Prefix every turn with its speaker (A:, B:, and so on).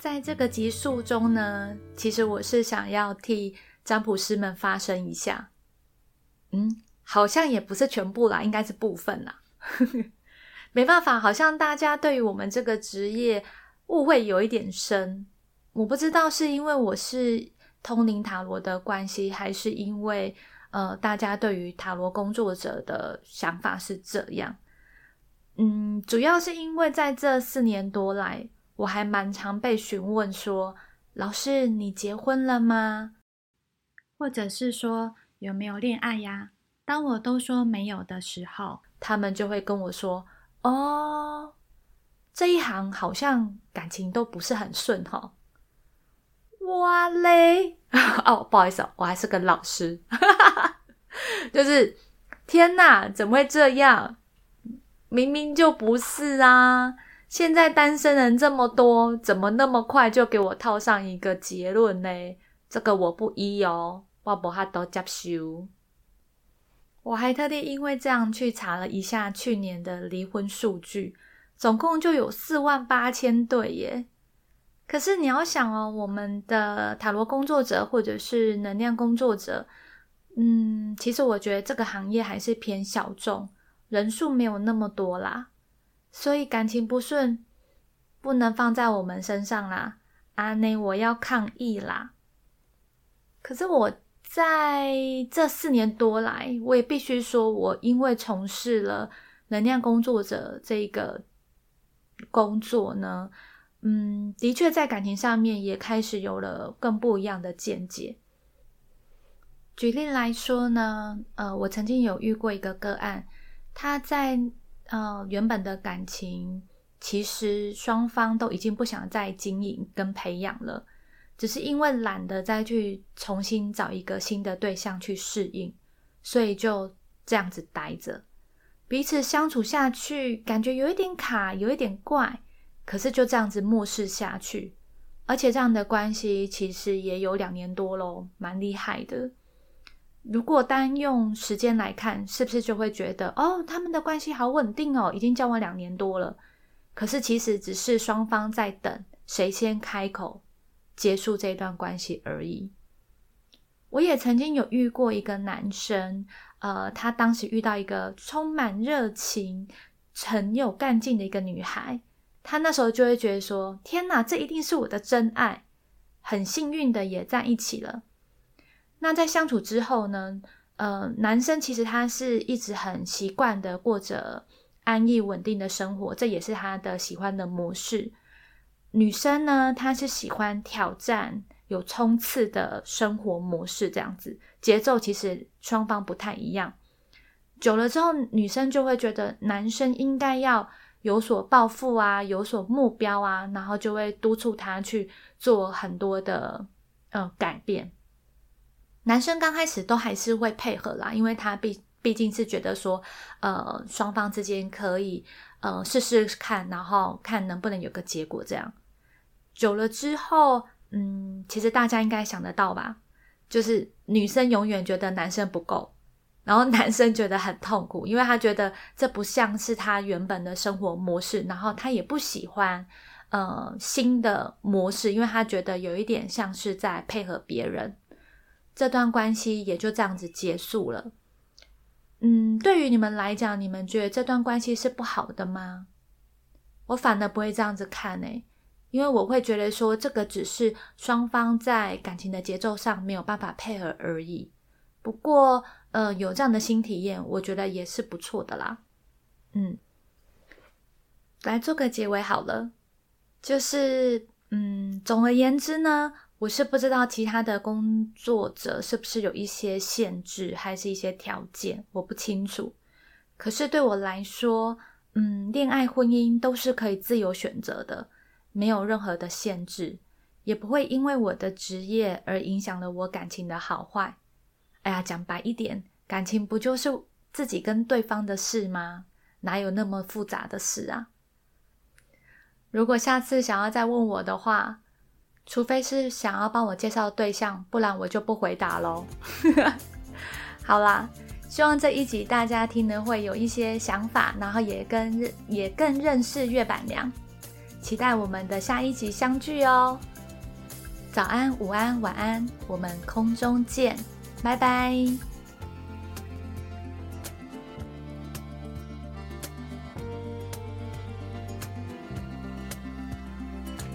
A: 在这个集数中呢，其实我是想要替占卜师们发声一下。嗯，好像也不是全部啦，应该是部分啦。没办法，好像大家对于我们这个职业误会有一点深。我不知道是因为我是通灵塔罗的关系，还是因为呃，大家对于塔罗工作者的想法是这样。嗯，主要是因为在这四年多来。我还蛮常被询问说：“老师，你结婚了吗？”或者是说有没有恋爱呀？当我都说没有的时候，他们就会跟我说：“哦，这一行好像感情都不是很顺哈。”哇嘞！哦，不好意思，我还是个老师，就是天哪，怎么会这样？明明就不是啊！现在单身人这么多，怎么那么快就给我套上一个结论呢？这个我不依哦，我不哈都接受。我还特地因为这样去查了一下去年的离婚数据，总共就有四万八千对耶。可是你要想哦，我们的塔罗工作者或者是能量工作者，嗯，其实我觉得这个行业还是偏小众，人数没有那么多啦。所以感情不顺不能放在我们身上啦，阿内，我要抗议啦！可是我在这四年多来，我也必须说，我因为从事了能量工作者这个工作呢，嗯，的确在感情上面也开始有了更不一样的见解。举例来说呢，呃，我曾经有遇过一个个案，他在。呃，原本的感情其实双方都已经不想再经营跟培养了，只是因为懒得再去重新找一个新的对象去适应，所以就这样子待着，彼此相处下去，感觉有一点卡，有一点怪，可是就这样子漠视下去，而且这样的关系其实也有两年多喽，蛮厉害的。如果单用时间来看，是不是就会觉得哦，他们的关系好稳定哦，已经交往两年多了。可是其实只是双方在等谁先开口结束这段关系而已。我也曾经有遇过一个男生，呃，他当时遇到一个充满热情、很有干劲的一个女孩，他那时候就会觉得说：天哪，这一定是我的真爱，很幸运的也在一起了。那在相处之后呢？呃，男生其实他是一直很习惯的过着安逸稳定的生活，这也是他的喜欢的模式。女生呢，她是喜欢挑战、有冲刺的生活模式，这样子节奏其实双方不太一样。久了之后，女生就会觉得男生应该要有所抱负啊，有所目标啊，然后就会督促他去做很多的呃改变。男生刚开始都还是会配合啦，因为他毕毕竟是觉得说，呃，双方之间可以呃试试看，然后看能不能有个结果。这样久了之后，嗯，其实大家应该想得到吧，就是女生永远觉得男生不够，然后男生觉得很痛苦，因为他觉得这不像是他原本的生活模式，然后他也不喜欢呃新的模式，因为他觉得有一点像是在配合别人。这段关系也就这样子结束了。嗯，对于你们来讲，你们觉得这段关系是不好的吗？我反而不会这样子看呢，因为我会觉得说，这个只是双方在感情的节奏上没有办法配合而已。不过，呃，有这样的新体验，我觉得也是不错的啦。嗯，来做个结尾好了，就是，嗯，总而言之呢。我是不知道其他的工作者是不是有一些限制，还是一些条件，我不清楚。可是对我来说，嗯，恋爱、婚姻都是可以自由选择的，没有任何的限制，也不会因为我的职业而影响了我感情的好坏。哎呀，讲白一点，感情不就是自己跟对方的事吗？哪有那么复杂的事啊？如果下次想要再问我的话，除非是想要帮我介绍对象，不然我就不回答喽。好啦，希望这一集大家听了会有一些想法，然后也跟也更认识月板娘。期待我们的下一集相聚哦！早安、午安、晚安，我们空中见，拜拜。